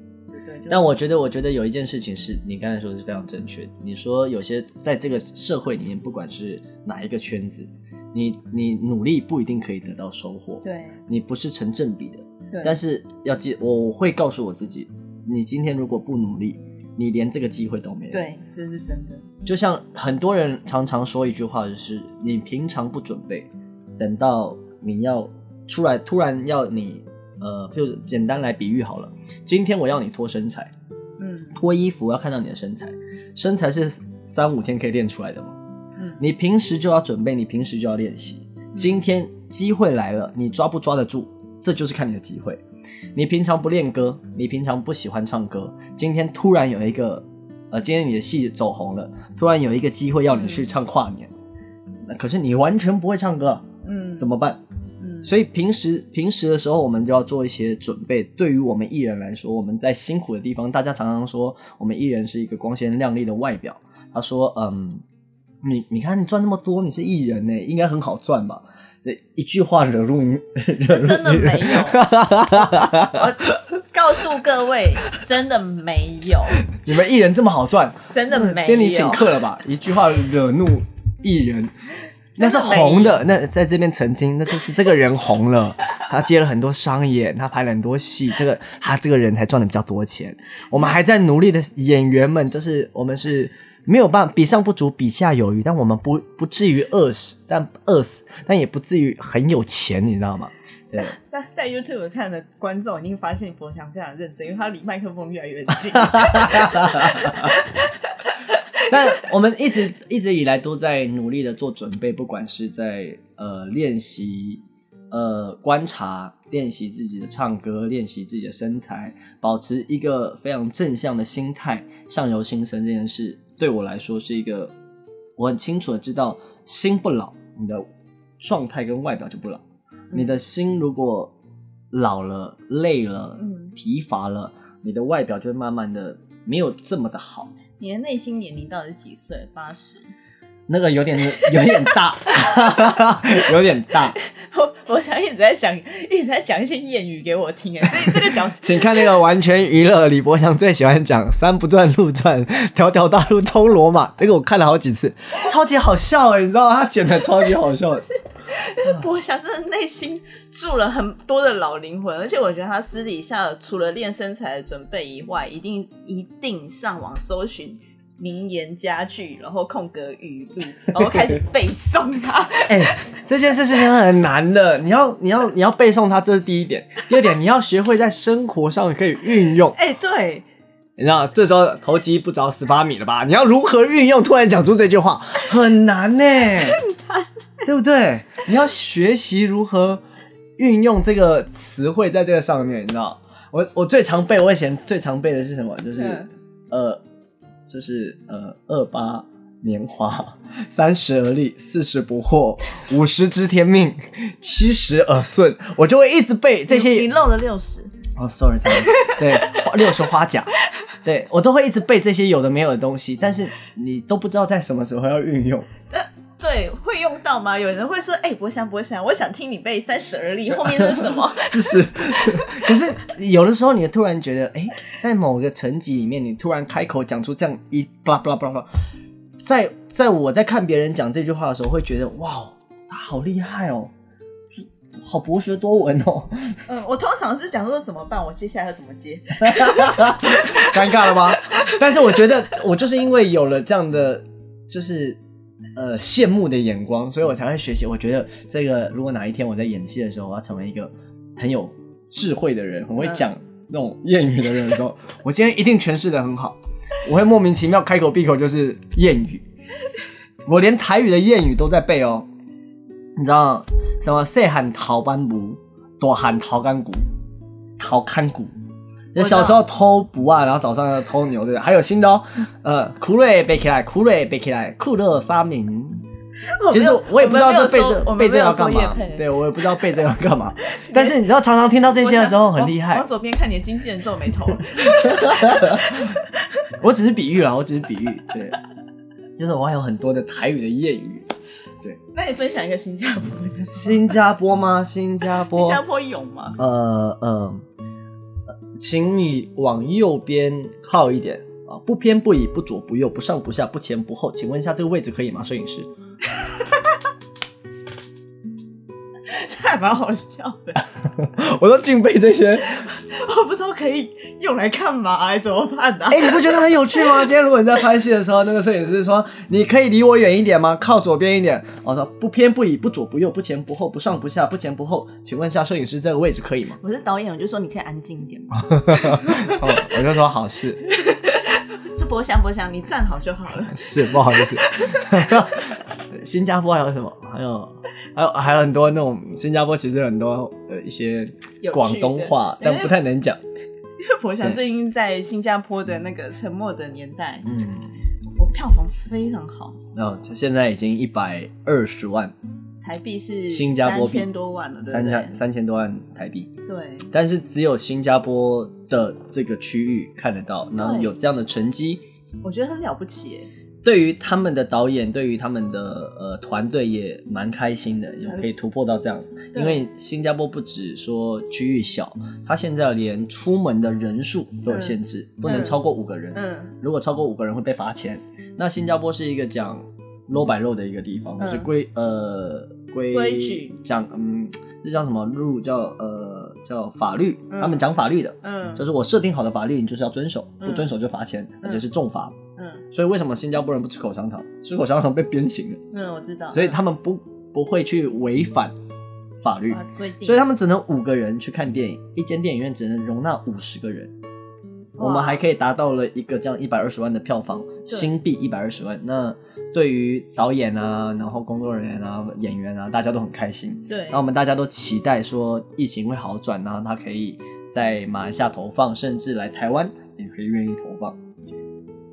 但我觉得，我觉得有一件事情是你刚才说的是非常正确。你说有些在这个社会里面，不管是哪一个圈子，你你努力不一定可以得到收获，对你不是成正比的。对，但是要记，我会告诉我自己，你今天如果不努力，你连这个机会都没有。，对，这是真的。就像很多人常常说一句话，就是你平常不准备，等到你要出来，突然要你，呃，就简单来比喻好了，今天我要你脱身材。嗯脱衣服要看到你的身材，身材是三五天可以练出来的吗？嗯，你平时就要准备，你平时就要练习。今天机会来了，你抓不抓得住，这就是看你的机会。你平常不练歌，你平常不喜欢唱歌，今天突然有一个，呃，今天你的戏走红了，突然有一个机会要你去唱跨年，那可是你完全不会唱歌，嗯，怎么办？嗯，所以平时平时的时候，我们就要做一些准备。对于我们艺人来说，我们在辛苦的地方，大家常常说我们艺人是一个光鲜亮丽的外表。他说：“嗯，你你看你赚那么多，你是艺人呢，应该很好赚吧？”对 一句话惹怒你，惹怒真的没有我告诉各位，真的没有，你们艺人这么好赚，真的没有。今天你请客了吧？一句话惹怒艺人，那是红的。那在这边澄清，那就是这个人红了，他接了很多商演，他拍了很多戏，这个他这个人才赚的比较多钱。我们还在努力的演员们，就是我们是没有办法比上不足，比下有余，但我们不不至于饿死，但饿死，但也不至于很有钱，你知道吗？对。但在 YouTube 看的观众已经发现博翔非常认真，因为他离麦克风越来越近。但我们一直一直以来都在努力的做准备，不管是在呃练习、呃观察、练习自己的唱歌、练习自己的身材，保持一个非常正向的心态，相由心生这件事，对我来说是一个我很清楚的知道，心不老，你的状态跟外表就不老。你的心如果老了、累了、嗯疲乏了，你的外表就会慢慢的没有这么的好。你的内心年龄到底是几岁？八十？那个有点有点大，有点大，我我想一直在讲，一直在讲一些谚语给我听，哎，所以这个角色 请看那个完全娱乐，李博祥最喜欢讲“山不转路转，条条大路通罗马”，这个我看了好几次，超级好笑哎，你知道吗？他剪的超级好笑的。博翔真的内心住了很多的老灵魂，而且我觉得他私底下除了练身材的准备以外，一定一定上网搜寻名言佳句，然后空格语录，然后开始背诵它。哎、这件事情很难的，你要你要你要背诵它，这是第一点。第二点，你要学会在生活上可以运用。哎、对，你知道，这时候投机不着十八米了吧？你要如何运用？突然讲出这句话，很难呢，对不对？你要学习如何运用这个词汇在这个上面，你知道？我我最常背，我以前最常背的是什么？就是、嗯呃，就是呃，二八年华，三十而立，四十不惑，五十知天命，七十耳顺，我就会一直背这些。你你漏了六十，哦，sorry，sorry，对，六十花甲，对我都会一直背这些有的没有的东西，但是你都不知道在什么时候要运用。对，会用到吗？有人会说，哎、博翔博翔，我想听你背三十而立，后面是什么？是是，可是有的时候你突然觉得，哎、在某个层级里面，你突然开口讲出这样一巴拉巴拉巴拉巴拉，在在我在看别人讲这句话的时候，会觉得哇，他好厉害哦，好博学多闻哦，嗯，我通常是讲说怎么办，我接下来要怎么接？尴尬了吗？但是我觉得我就是因为有了这样的，就是呃羡慕的眼光，所以我才会学习。我觉得这个，如果哪一天我在演戏的时候，我要成为一个很有智慧的人，很会讲那种谚语的人的时候，我今天一定诠释的很好。我会莫名其妙开口闭口就是谚语，我连台语的谚语都在背哦。你知道什么？细汉头班母，大汉头干骨，头干骨。就小时候偷不啊，然后早上要偷牛，对不对？还有新的哦，呃，酷瑞背起来，酷瑞背起来，酷乐三明。其实我也不知道这背这背这个要干嘛，对我也不知道背这个要干嘛。但是你知道，常常听到这些的时候很厉害往。左边看，你的经纪人皱眉头。我只是比喻啦，我只是比喻，对，就是我还有很多的台语的谚语，对，那你分享一个新加坡的。新加坡吗？新加坡，新加坡有吗？呃呃，请你往右边靠一点啊，不偏不倚，不左不右，不上不下，不前不后。请问一下，这个位置可以吗，摄影师？这还蛮好笑的。我都敬佩这些。我不知道可以用来干嘛，哎，怎么办呢？哎，你不觉得很有趣吗？今天如果你在拍戏的时候，那个摄影师说：“你可以离我远一点吗？靠左边一点。”我说：“不偏不倚，不左不右，不前不后，不上不下，不前不后。”请问一下，摄影师这个位置可以吗？我是导演，我就说你可以安静一点吗？我就说好事。就博想博想，你站好就好了。是，不好意思。新加坡还有什么？还有还有还有很多那种新加坡其实很多呃一些广东话，但不太能讲。因 为我想最近在新加坡的那个沉默的年代，嗯，我票房非常好。然后现在已经一百二十万。台币，是新加坡三千多万了，三千三千多万台币。对，但是只有新加坡的这个区域看得到，然后有这样的成绩，我觉得很了不起。对于他们的导演，对于他们的呃团队也蛮开心的，有可以突破到这样。因为新加坡不止说区域小，它现在连出门的人数都有限制，不能超过五个人。嗯，如果超过五个人会被罚钱。那新加坡是一个讲 low by low 的一个地方，就是规呃规矩讲嗯，这叫什么路叫呃叫法律，他们讲法律的，嗯，就是我设定好的法律，你就是要遵守，不遵守就罚钱，而且是重罚。所以为什么新加坡人不吃口香糖？吃口香糖被鞭刑了。嗯，我知道。所以他们不不会去违反法律，所以他们只能五个人去看电影，一间电影院只能容纳五十个人。我们还可以达到了一个这样一百二十万的票房，新币一百二十万。那对于导演啊，然后工作人员啊、演员啊，大家都很开心。对。然后我们大家都期待说疫情会好转，然后他可以在马来西亚投放，甚至来台湾也可以愿意投放。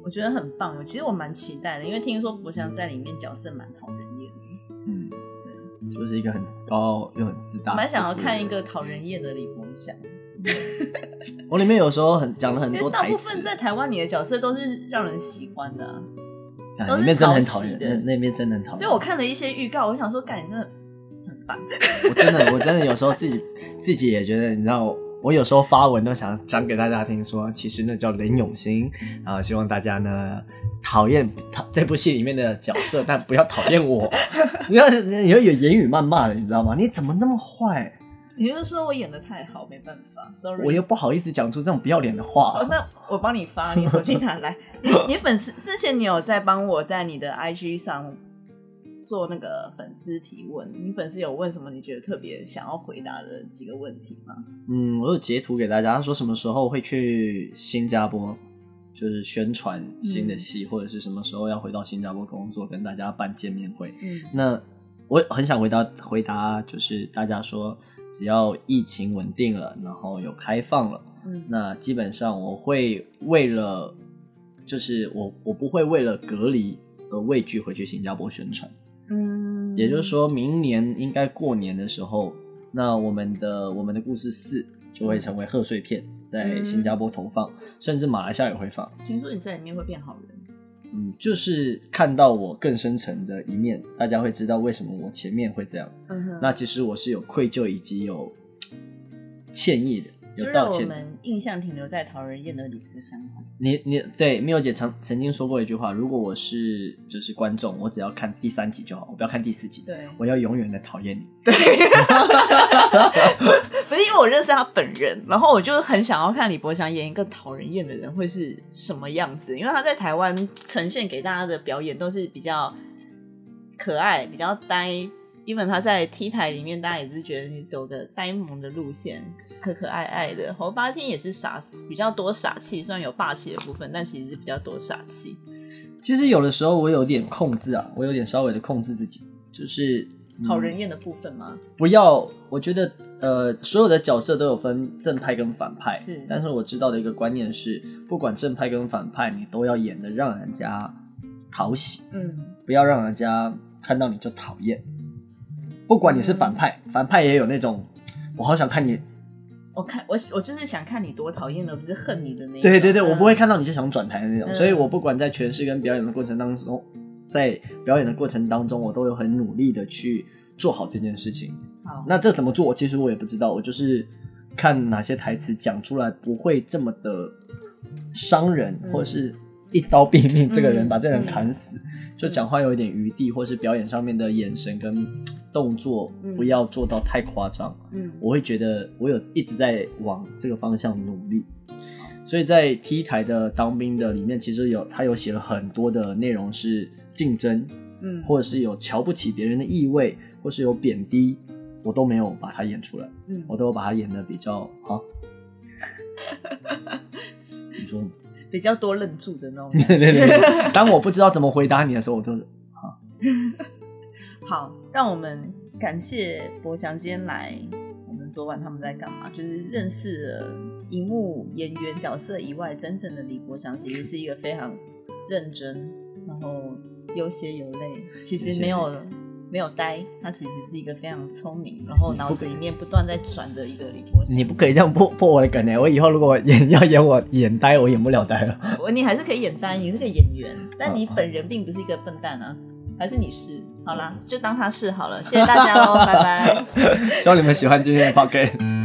我觉得很棒，其实我蛮期待的，因为听说博翔在里面角色蛮讨人厌的。嗯，对，就是一个很高又很自大。蛮想要看一个讨人厌的李博翔。我里面有时候很讲了很多台词。大部分在台湾，你的角色都是让人喜欢的。啊里面真的很讨厌的，那边真的很讨厌。因为我看了一些预告，我想说，干你真的很烦。我真的，我真的有时候自己自己也觉得，你知道。我有时候发文都想讲给大家听，说其实那叫林永新，然后希望大家呢讨厌他这部戏里面的角色，但不要讨厌我。你要你要有言语谩骂的，你知道吗？你怎么那么坏？你是说我演的太好，没办法，sorry。我又不好意思讲出这种不要脸的话。那我帮你发，你手机拿来。你你粉丝之前你有在帮我在你的 IG 上。做那个粉丝提问，你粉丝有问什么？你觉得特别想要回答的几个问题吗？嗯，我有截图给大家，他说什么时候会去新加坡，就是宣传新的戏，或者是什么时候要回到新加坡工作，跟大家办见面会。嗯，那我很想回答回答，就是大家说只要疫情稳定了，然后有开放了，嗯，那基本上我会为了，就是我我不会为了隔离而畏惧回去新加坡宣传。嗯，也就是说明年应该过年的时候，那我们的我们的故事四就会成为贺岁片，在新加坡投放，甚至马来西亚也会放。听说你在里面会变好人，嗯，就是看到我更深层的一面，大家会知道为什么我前面会这样。嗯哼，那其实我是有愧疚以及有歉意的。就让我们印象停留在讨人厌的李克山。你你对缪姐曾曾经说过一句话：如果我是就是观众，我只要看第三集就好，我不要看第四集。对，我要永远的讨厌你。对，不是因为我认识他本人，然后我就很想要看李博祥演一个讨人厌的人会是什么样子，因为他在台湾呈现给大家的表演都是比较可爱、比较呆。因为他在 T 台里面，大家也是觉得你走的呆萌的路线，可可爱爱的。侯八天也是傻，比较多傻气，虽然有霸气的部分，但其实是比较多傻气。其实有的时候我有点控制啊，我有点稍微的控制自己，就是讨人厌的部分吗？不要，我觉得呃，所有的角色都有分正派跟反派，是。但是我知道的一个观念是，不管正派跟反派，你都要演的让人家讨喜，嗯，不要让人家看到你就讨厌。不管你是反派，反派也有那种，我好想看你，我看我我就是想看你多讨厌的，不是恨你的那种。对对对，我不会看到你就想转台的那种，所以我不管在诠释跟表演的过程当中，在表演的过程当中，我都有很努力的去做好这件事情。好，那这怎么做？其实我也不知道，我就是看哪些台词讲出来不会这么的伤人，嗯或者是一刀毙命，这个人嗯把这个人砍死，就讲话有一点余地，或是表演上面的眼神跟动作嗯不要做到太夸张。嗯我会觉得我有一直在往这个方向努力。所以在 T 台的当兵的里面，其实有他有写了很多的内容是竞争，嗯，或者是有瞧不起别人的意味，或是有贬低，我都没有把它演出来，嗯我都有把它演的比较好。你说，比较多愣住的那种。对对对，当我不知道怎么回答你的时候，我都是好，让我们感谢博翔今天来。我们昨晚他们在干嘛？就是认识了荧幕演员角色以外，真正的李国祥其实是一个非常认真，然后有血有泪，其实没有没有呆，他其实是一个非常聪明，然后脑子里面不断在转的一个李国祥。你不可以这样破破我的梗呢。我以后如果演要演我演呆，我演不了呆了。我你还是可以演呆，你是个演员，但你本人并不是一个笨蛋啊，还是你是？好啦，就当他是好了，谢谢大家喽，拜拜。希望你们喜欢今天的 p o c k e t